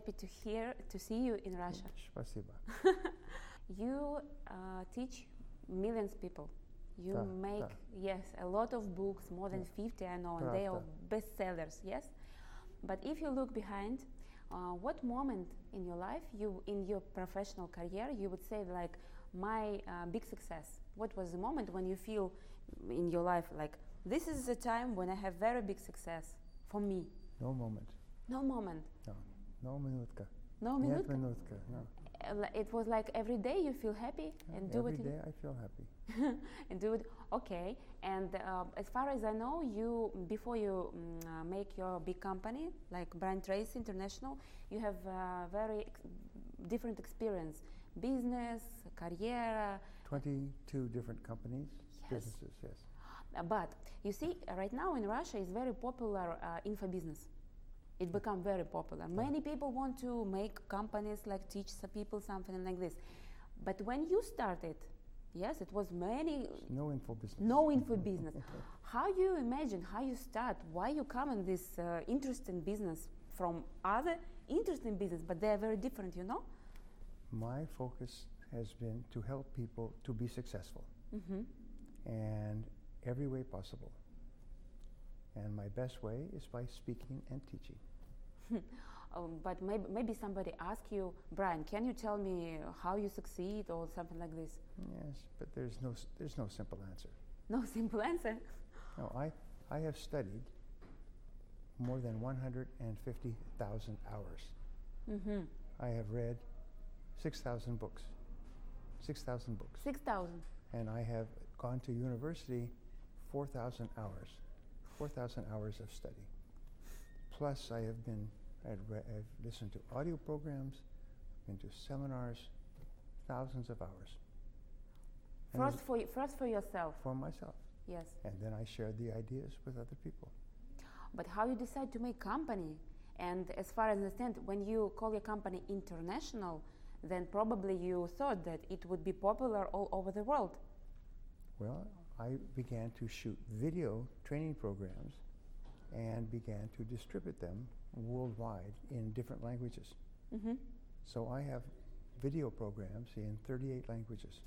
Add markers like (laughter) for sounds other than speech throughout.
happy to hear to see you in Russia. Спасибо. (laughs) You uh, teach millions people. You Да, make да. yes a lot of books, more than Да. 50 I know, and they are Правда. bestsellers. Yes, but if you look behind, uh, what moment in your life, you in your professional career, you would say like my uh, big success? What was the moment when you feel in your life like this is the time when I have very big success for me? No moment. No moment. No. No minutka. No minutka. Нет. No. It was like every day you feel happy and do every it. Every day I feel happy. (laughs) and do it. Okay. And uh, as far as I know, you before you mm, uh, make your big company like Brian Tracy International, you have very ex different experience: business, career. Uh, Twenty-two different companies, yes. businesses. Yes. But you see, right now in Russia is very popular uh, info business it become very popular. Many people want to make companies like teach some people something like this. But when you started yes it was many No info business. no info business. (laughs) How you imagine how you start why you come in this uh, interesting business from other interesting business but they are very different you know? My focus has been to help people to be successful. Hmm and every way possible. And my best way is by speaking and teaching. (laughs) um, but maybe, maybe somebody ask you brian can you tell me how you succeed or something like this Yes, but there's no there's no simple answer. no (laughs) simple answer No, I I have studied more than 150,000 hours. hmm I have read 6,000 books. 6,000 books. 6000 And I have gone to university 4,000 hours. 4,000 hours of study. Plus, I have been, I've, re- I've listened to audio programs, been to seminars, thousands of hours. And first for, y- first for yourself for myself. yes And then I shared the ideas with other people. But how you decide to make company? And as far as I understand, when you call your company international, then probably you thought that it would be popular all over the world. Well, I began to shoot video training programs and began to distribute them worldwide in different languages. hmm So I have video programs in 38 languages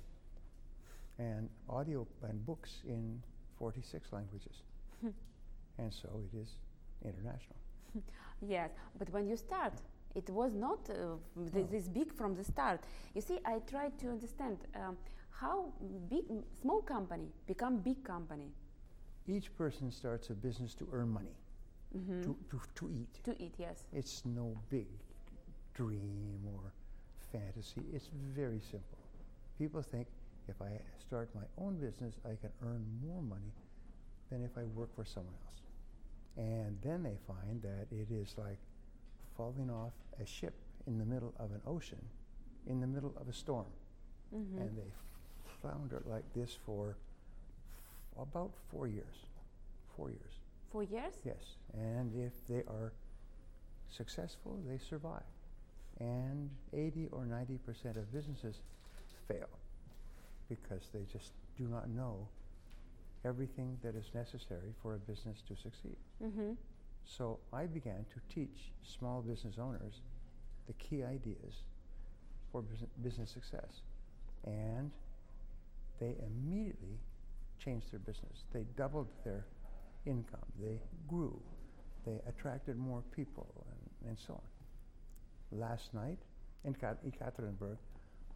and audio and books in 46 languages. and so it is international. (laughs) Yes, but when you start, it was not uh, th- No. this big from the start. You see, I tried to understand um, how big, small company become big company Each person starts a business to earn money, Mhm. to, to, to eat. to eat. Yes. It's no big dream or fantasy. It's very simple. People think if I start my own business, I can earn more money than if I work for someone else. And then they find that it is like falling off a ship in the middle of an ocean, in the middle of a storm. Mhm. And they flounder like this for f- about four years. Four years. Four years. Yes, and if they are successful, they survive. And 80 or 90 percent of businesses fail because they just do not know everything that is necessary for a business to succeed. hmm So I began to teach small business owners the key ideas for business success. And they immediately changed their business. They doubled their income. They grew. They attracted more people and, and so on. Last night in Kat- Ekaterinburg,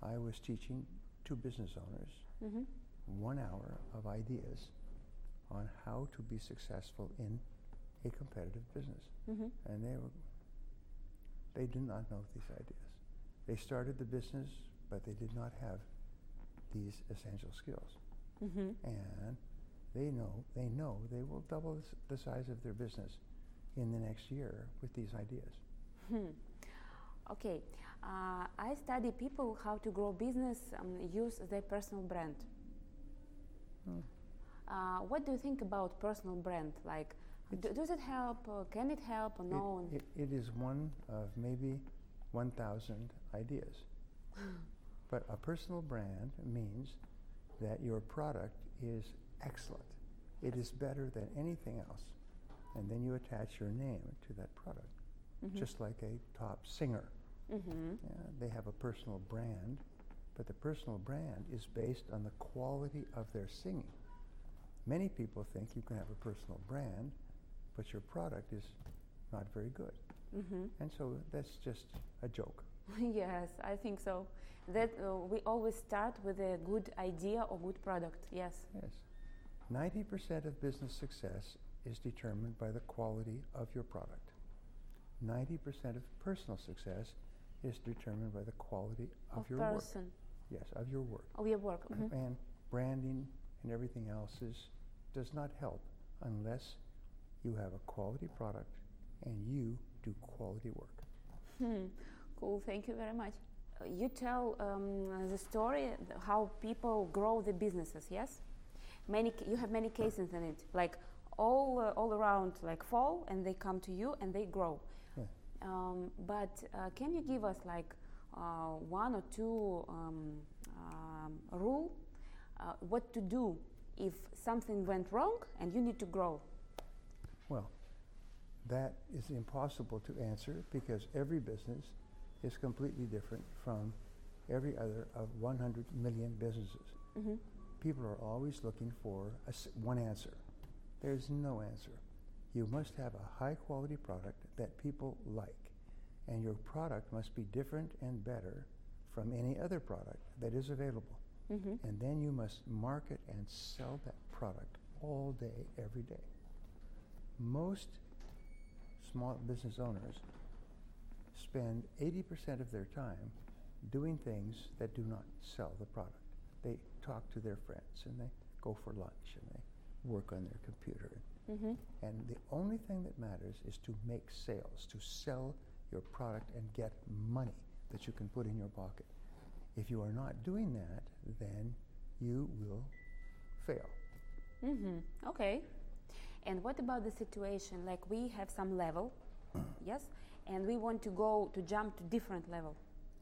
I was teaching two business owners hmm one hour of ideas on how to be successful in a competitive business. hmm And they were, they did not know these ideas. They started the business, but they did not have these essential skills. hmm And they know, they know they will double the size of their business in the next year with these ideas. Hmm. Okay, uh, I study people how to grow business, um, use their personal brand. Hmm. Uh, what do you think about personal brand? Like, do, does it help? Or can it help or It- no? it- it is one of maybe 1,000 ideas. (laughs) but a personal brand means that your product is excellent. It is better than anything else. And then you attach your name to that product. just like a top singer. Mm-hmm. Yeah, they have a personal brand, but the personal brand is based on the quality of their singing. Many people think you can have a personal brand, but your product is not very good. Mm-hmm. And so that's just a joke. (laughs) yes, I think so. That uh, we always start with a good idea or good product. Yes. Yes. 90% of business success is determined by the quality of your product. 90% of personal success is determined by the quality of, Of your work. person. Yes, of your work. Of your work. Mhm. And branding and everything else is, does not help unless you have a quality product and you do quality work. Hmm. Cool. Thank you very much. Uh, You tell um, the story how people grow the businesses. Yes. Many. You have many cases in it, like all uh, all around, like fall, and they come to you and they grow. Yeah. Um, but uh, can you give us like uh, one or two um, um, rule uh, what to do if something went wrong and you need to grow? Well, that is impossible to answer because every business is completely different from every other of 100 million businesses. hmm People are always looking for a one answer. There's no answer. You must have a high quality product that people like, and your product must be different and better from any other product that is available. hmm And then you must market and sell that product all day, every day. Most small business owners spend 80% of their time doing things that do not sell the product. They talk to their friends and they go for lunch and they work on their computer. hmm And the only thing that matters is to make sales, to sell your product and get money that you can put in your pocket. If you are not doing that, then you will fail. Mm-hmm. Okay. And what about the situation like we have some level, yes, and we want to go to jump to different level.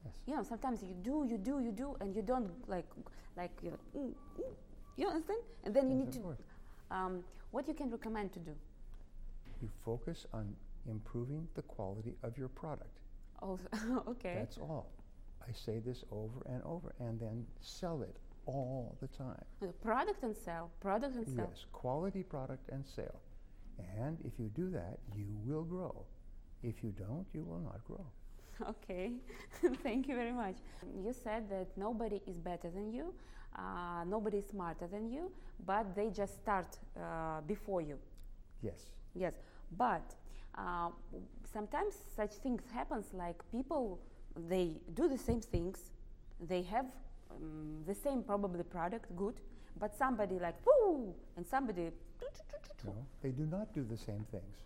Yes. You know, sometimes you do, you do, you do, and you don't like, like you know, mm, mm, you understand? And then you Yes, need to. Um, what you can recommend to do? You focus on improving the quality of your product. Oh, (laughs) okay. That's all. I say this over and over, and then sell it all the time. Uh, Product and sell, product and sell. Yes, quality product and sale. And if you do that, you will grow. If you don't, you will not grow. (laughs) Okay, (laughs) thank you very much. You said that nobody is better than you, uh, nobody is smarter than you, but they just start uh, before you. Yes. Yes, but uh, sometimes such things happens like people they do the same things, they have um, the same probably product, good, but somebody like whoo, and somebody No, they do not do the same things.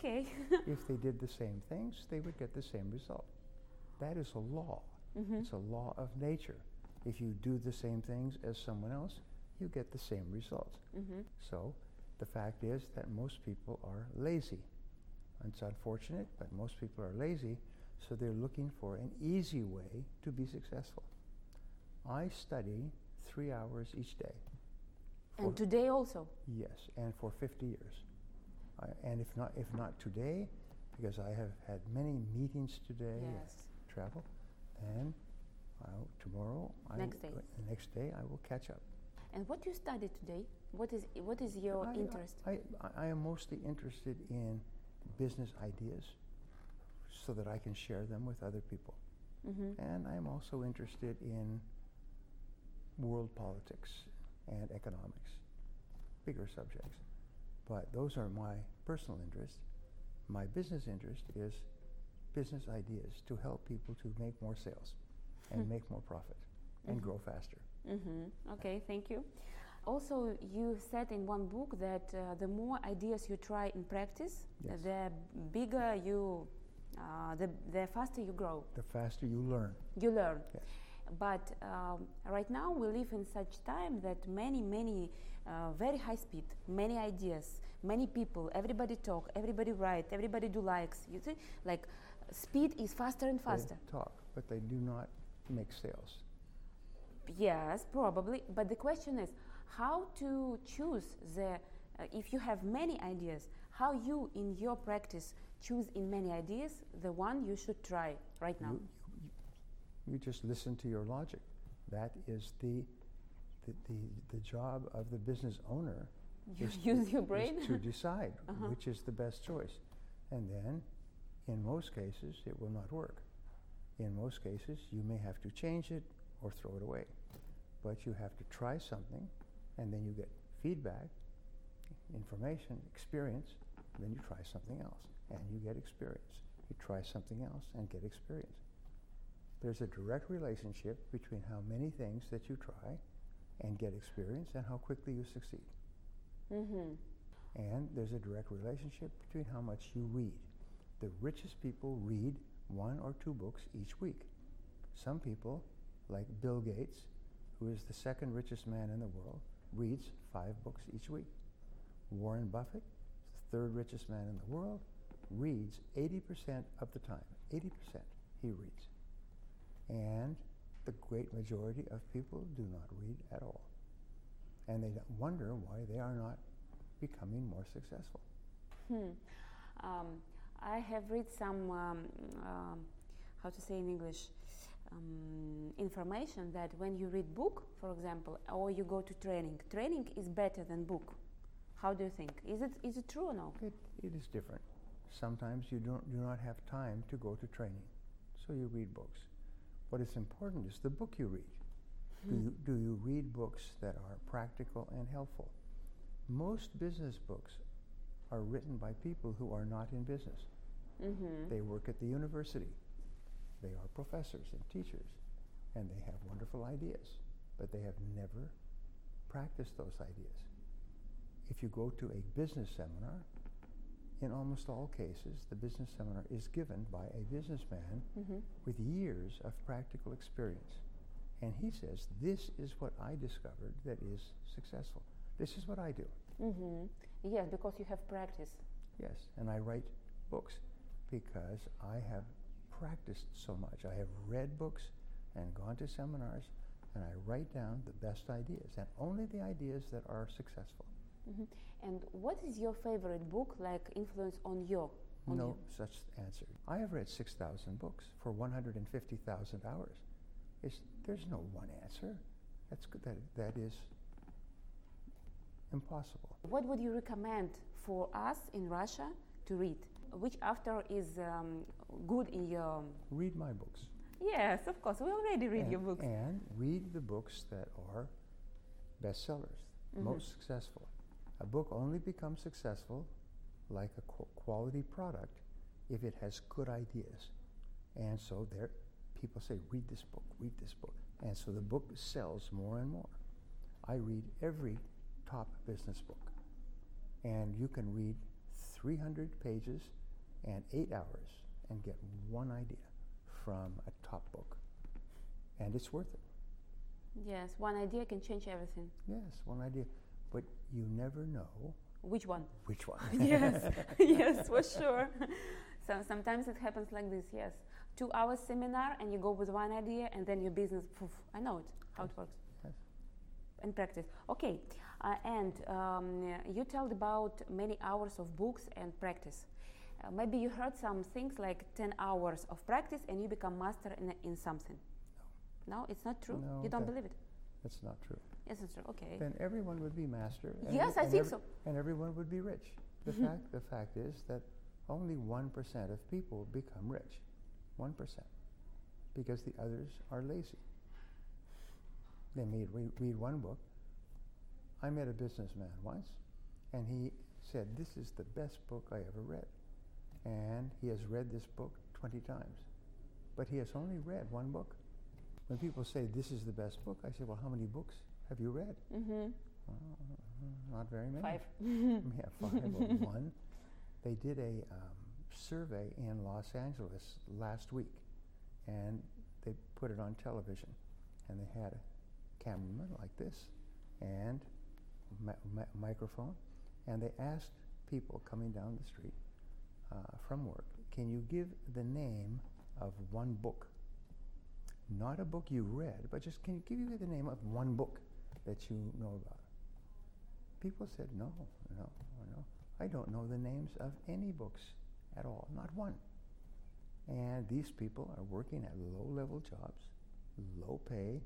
Okay. (laughs) if they did the same things, they would get the same result. That is a law. Mhm. It's a law of nature. If you do the same things as someone else, you get the same results. Mhm. So the fact is that most people are lazy. It's unfortunate, but most people are lazy, so they're looking for an easy way to be successful. I study three hours each day. And today also. Yes, and for 50 years. I, and if not, if not today, because I have had many meetings today, Yes. travel, then I'll, tomorrow, Next will- day. the next day, I will catch up. And what you study today? What is what is your I- I- interest? I, I, I am mostly interested in business ideas so that I can share them with other people. hmm And I am also interested in world politics and economics, bigger subjects. But those are my personal interests. My business interest is business ideas to help people to make more sales and Hmm. make more profit and Mhm. grow faster. Mm-hmm. Okay, thank you. Also, you said in one book that uh, the more ideas you try in practice, Yes. the bigger you, uh, the, the faster you grow, The faster you learn. you learn. Yes. But um, right now we live in such time that many, many, uh, very high speed, many ideas, many people, everybody talk, everybody write, everybody do likes. You see, like speed is faster and faster. They talk, but they do not make sales. Yes, probably. But the question is how to choose the uh, if you have many ideas, how you in your practice choose in many ideas the one you should try right now? You, you, you just listen to your logic. That is the, the, the, the job of the business owner. You is (laughs) use to, your is brain? to (laughs) decide Uh-huh. which is the best choice. And then, in most cases, it will not work. In most cases, you may have to change it or throw it away. But you have to try something, and then you get feedback, information, experience, then you try something else, and you get experience. You try something else and get experience. There's a direct relationship between how many things that you try and get experience and how quickly you succeed. Mm-hmm. And there's a direct relationship between how much you read. The richest people read one or two books each week. Some people, like Bill Gates, who is the second richest man in the world, reads five books each week. Warren Buffett, the third richest man in the world, reads 80% of the time. 80% he reads. And the great majority of people do not read at all. And they wonder why they are not becoming more successful. Hmm. Um, I have read some, um, um, how to say in English, um, information that when you read book, for example, or you go to training, training is better than book. How do you think? Is it is it true or no? It, it is different. Sometimes you don't, do not have time to go to training, so you read books. What is important is the book you read. Do, Hmm. you, do you read books that are practical and helpful? Most business books are written by people who are not in business. Mm-hmm. They work at the university. They are professors and teachers, and they have wonderful ideas, but they have never practiced those ideas. If you go to a business seminar, in almost all cases, the business seminar is given by a businessman Mm-hmm. with years of practical experience. And he says, This is what I discovered that is successful. This is what I do. Mm-hmm. Yes, because you have practice. Yes, and I write books because I have practiced so much. I have read books and gone to seminars, and I write down the best ideas, and only the ideas that are successful. Hmm And what is your favorite book, like influence on you? On no you? such answer. I have read 6,000 books for 150,000 hours. It's, there's no one answer. That's good. That, that is impossible. What would you recommend for us in Russia to read? Which author is um, good in your? Read my books. Yes, of course. We already read and, your books. And read the books that are bestsellers, Mhm. most successful. A book only becomes successful like a quality product if it has good ideas. And so there, people say, read this book, read this book. And so the book sells more and more. I read every top business book. And you can read 300 pages and eight hours and get one idea from a top book. And it's worth it. Yes, one idea can change everything. Yes, one idea. But you never know Which one? which one. (laughs) yes, (laughs) yes, for sure. So sometimes it happens like this. Yes, two hours seminar and you go with one idea and then your business. Poof, I know it how it works. yes. In practice, okay. Uh, and um, you told about many hours of books and practice. Uh, maybe you heard some things like 10 hours of practice and you become master in, in something. No, it's not true. No, you don't believe it. That's not true. Yes. Okay. Then everyone would be master. and Yes, I and think so. And everyone would be rich. The Mhm. fact, the fact is that only one percent of people become rich. One percent, because the others are lazy. They may read, read one book. I met a businessman once, and he said, "This is the best book I ever read," and he has read this book twenty times, but he has only read one book. When people say this is the best book, I say, "Well, how many books have you read?" Mm-hmm. Uh, not very many. Five. (laughs) yeah, five or (laughs) one. They did a um, survey in Los Angeles last week, and they put it on television, and they had a cameraman like this, and mi- mi- microphone, and they asked people coming down the street uh, from work, "Can you give the name of one book? Not a book you read, but just can you give you the name of one book that you know about?" people said, no, no, no. I don't know the names of any books at all, not one. And these people are working at low level jobs, low pay,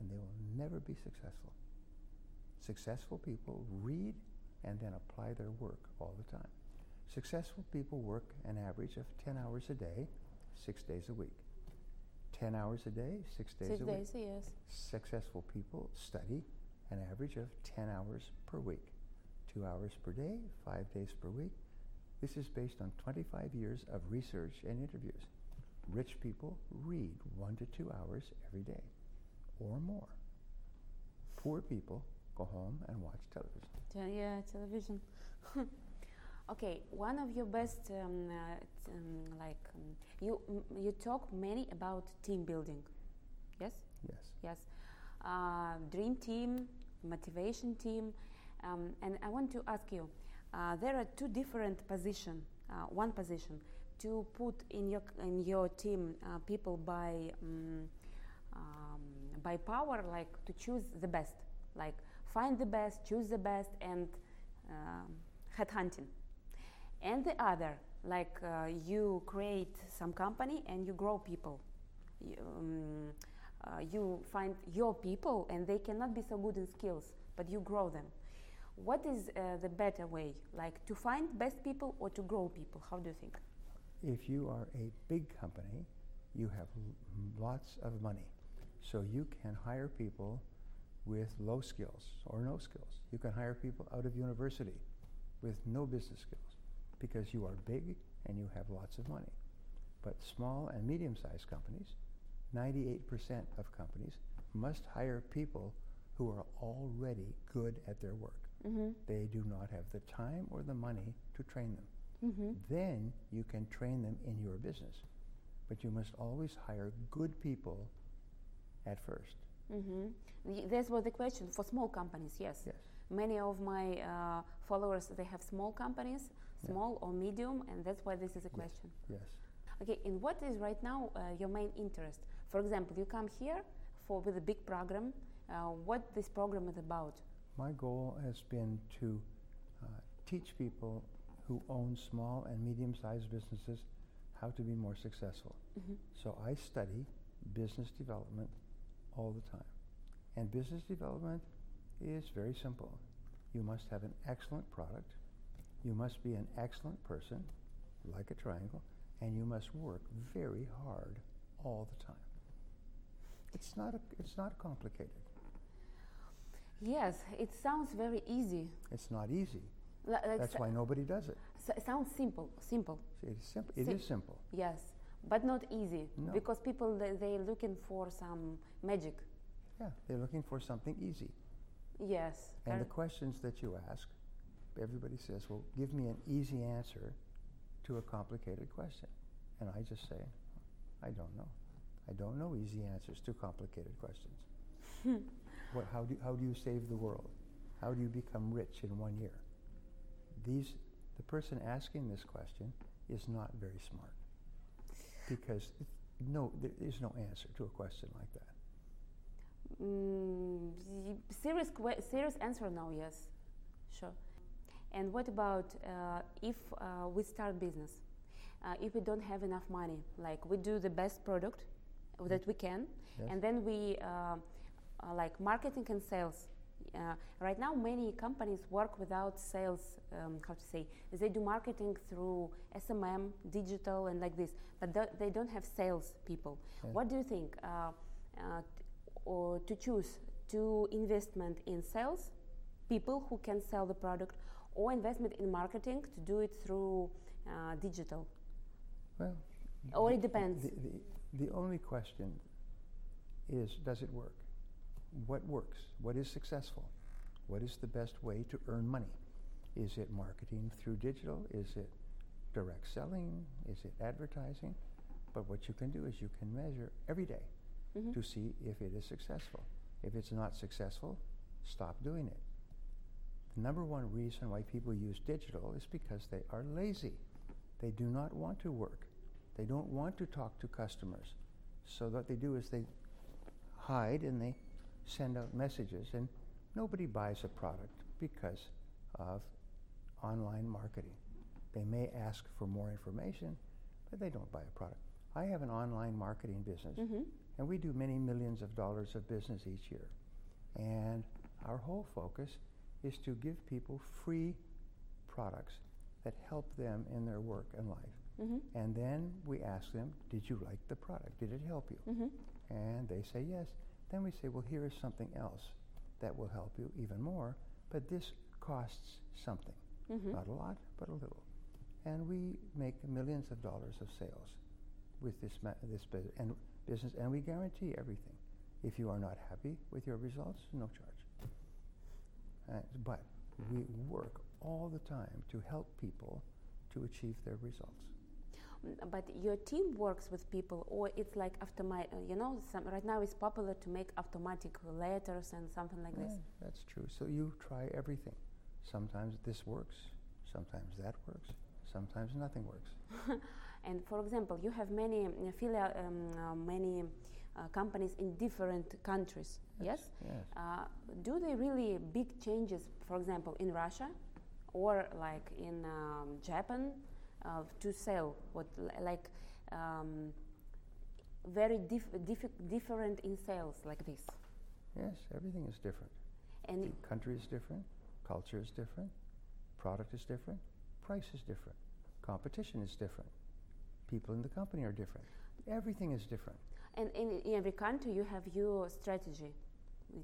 and they will never be successful. Successful people read and then apply their work all the time. Successful people work an average of 10 hours a day, six days a week. 10 hours a day, six days Six a days, week. yes. Successful people study an average of 10 hours per week, two hours per day, five days per week. This is based on 25 years of research and interviews. Rich people read one to two hours every day or more. Poor people go home and watch television. Te- Yeah, television. (laughs) okay, one of your best, um, uh, um, like um, you, m- you talk many about team building. Yes, Yes. yes. Uh, dream team, motivation team, um, and I want to ask you. Uh, there are two different position. Uh, one position to put in your in your team uh, people by um, um, by power, like to choose the best, like find the best, choose the best, and um, headhunting. And the other, like uh, you create some company and you grow people. You, um, uh, you find your people, and they cannot be so good in skills, but you grow them. What is uh, the better way, like to find best people or to grow people? How do you think? If you are a big company, you have lots of money. So you can hire people with low skills or no skills. You can hire people out of university with no business skills because you are big and you have lots of money. But small and medium sized companies, 98% of companies must hire people who are already good at their work. Mm-hmm. They do not have the time or the money to train them Mm-hmm. then you can train them in your business. But you must always hire good people at first. Mm-hmm. This was the question for small companies. Yes. Yes. Many of my uh, followers they have small companies, Yeah. small or medium, and that's why this is a Yes. question. Yes. Okay, and what is right now uh, your main interest? For example, you come here for with a big program. Uh, what this program is about? My goal has been to uh, teach people who own small and medium sized businesses how to be more successful. Mm-hmm. So I study business development all the time. And business development is very simple. You must have an excellent product, you must be an excellent person, like a triangle, and you must work very hard all the time. It's not, a, it's not complicated. Yes, it sounds very easy. It's not easy. Like That's why nobody does it. s- sounds simple, simple. See, It's simple. It Sim- is simple. Yes, but not easy No. because people they, they're looking for some magic. Yeah, they're looking for something easy. Yes. And the questions that you ask, everybody says, well, give me an easy answer to a complicated question. And I just say, I don't know. I don't know easy answers to complicated questions. what, how, do, how do you save the world? How do you become rich in one year? These, the person asking this question is not very smart because no, there is no answer to a question like that. Mm, serious, serious answer now, yes, sure. And what about uh, if uh, we start business? Uh, if we don't have enough money, like we do the best product that we can, Yes? and then we uh, uh, like marketing and sales. Uh, right now, many companies work without sales. Um, how to say? They do marketing through SMM, digital, and like this, but th- they don't have sales people. What do you think? Uh, uh, t- or to choose to investment in sales, people who can sell the product, or investment in marketing to do it through uh, digital. Well, Or it depends. The, the, the only question is does it work? What works? What is successful? What is the best way to earn money? Is it marketing through digital? Is it direct selling? Is it advertising? But what you can do is you can measure every day Mhm. to see if it is successful. If it's not successful, stop doing it. The number one reason why people use digital is because they are lazy. They do not want to work. They don't want to talk to customers. So what they do is they hide and they send out messages and nobody buys a product because of online marketing. They may ask for more information, but they don't buy a product. I have an online marketing business, Mm-hmm. and we do many millions of dollars of business each year. And our whole focus is to give people free products that help them in their work and life. Mm-hmm. And then we ask them, Did you like the product? Did it help you? Mm-hmm. And they say yes. Then we say, Well, here is something else that will help you even more, but this costs something. Mm-hmm. Not a lot, but a little. And we make millions of dollars of sales with this, ma- this bu- and business, and we guarantee everything. If you are not happy with your results, no charge. Uh, but we work all the time to help people to achieve their results. But your team works with people, or it's like after automatic. You know, some, right now it's popular to make automatic letters and something like this. That's true. So you try everything. Sometimes this works, sometimes that works, sometimes nothing works. (laughs) And for example, you have many uh, filia- um, uh, many uh, companies in different countries. Yes. Yes. Uh, do they really big changes, for example, in Russia, or like in um, Japan, uh, to sell what like um, very dif- diffi- different in sales like this? Yes, everything is different. And The country is different, culture is different, product is different, price is different, competition is different, people in the company are different. Everything is different. and in, in every country you have your strategy.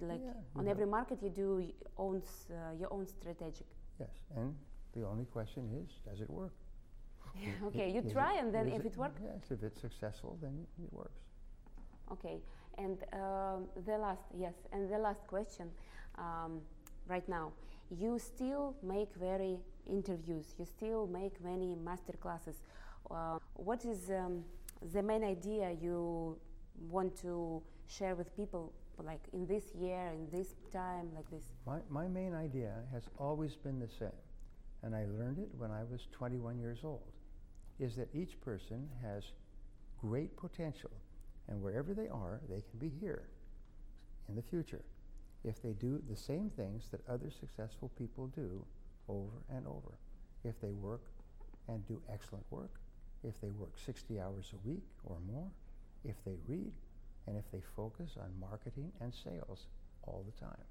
Like Yeah, on every market you do y- own uh, your own strategic. Yes, and the only question is, does it work? Okay, you is try it- and then if it works. Yes, if it's successful, then it works. Okay, and um, the last, yes, and the last question um, right now. You still make very interviews, you still make many master classes. Uh, what is um, the main idea you want to share with people, like in this year, in this time, like this? My, my main idea has always been the same, and I learned it when I was 21 years old, is that each person has great potential, and wherever they are, they can be here in the future if they do the same things that other successful people do over and over. If they work and do excellent work, if they work 60 hours a week or more, if they read, and if they focus on marketing and sales all the time.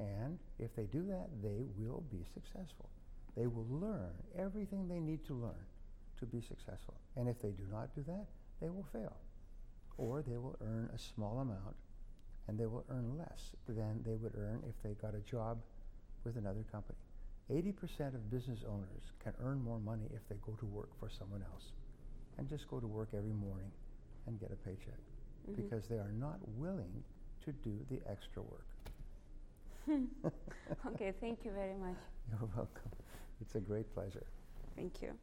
And if they do that, they will be successful. They will learn everything they need to learn to be successful. And if they do not do that, they will fail. Or they will earn a small amount and they will earn less than they would earn if they got a job with another company. 80% of business owners can earn more money if they go to work for someone else and just go to work every morning and get a paycheck Mhm. because they are not willing to do the extra work. (laughs) okay, thank you very much. (laughs) You're welcome. It's a great pleasure. Thank you.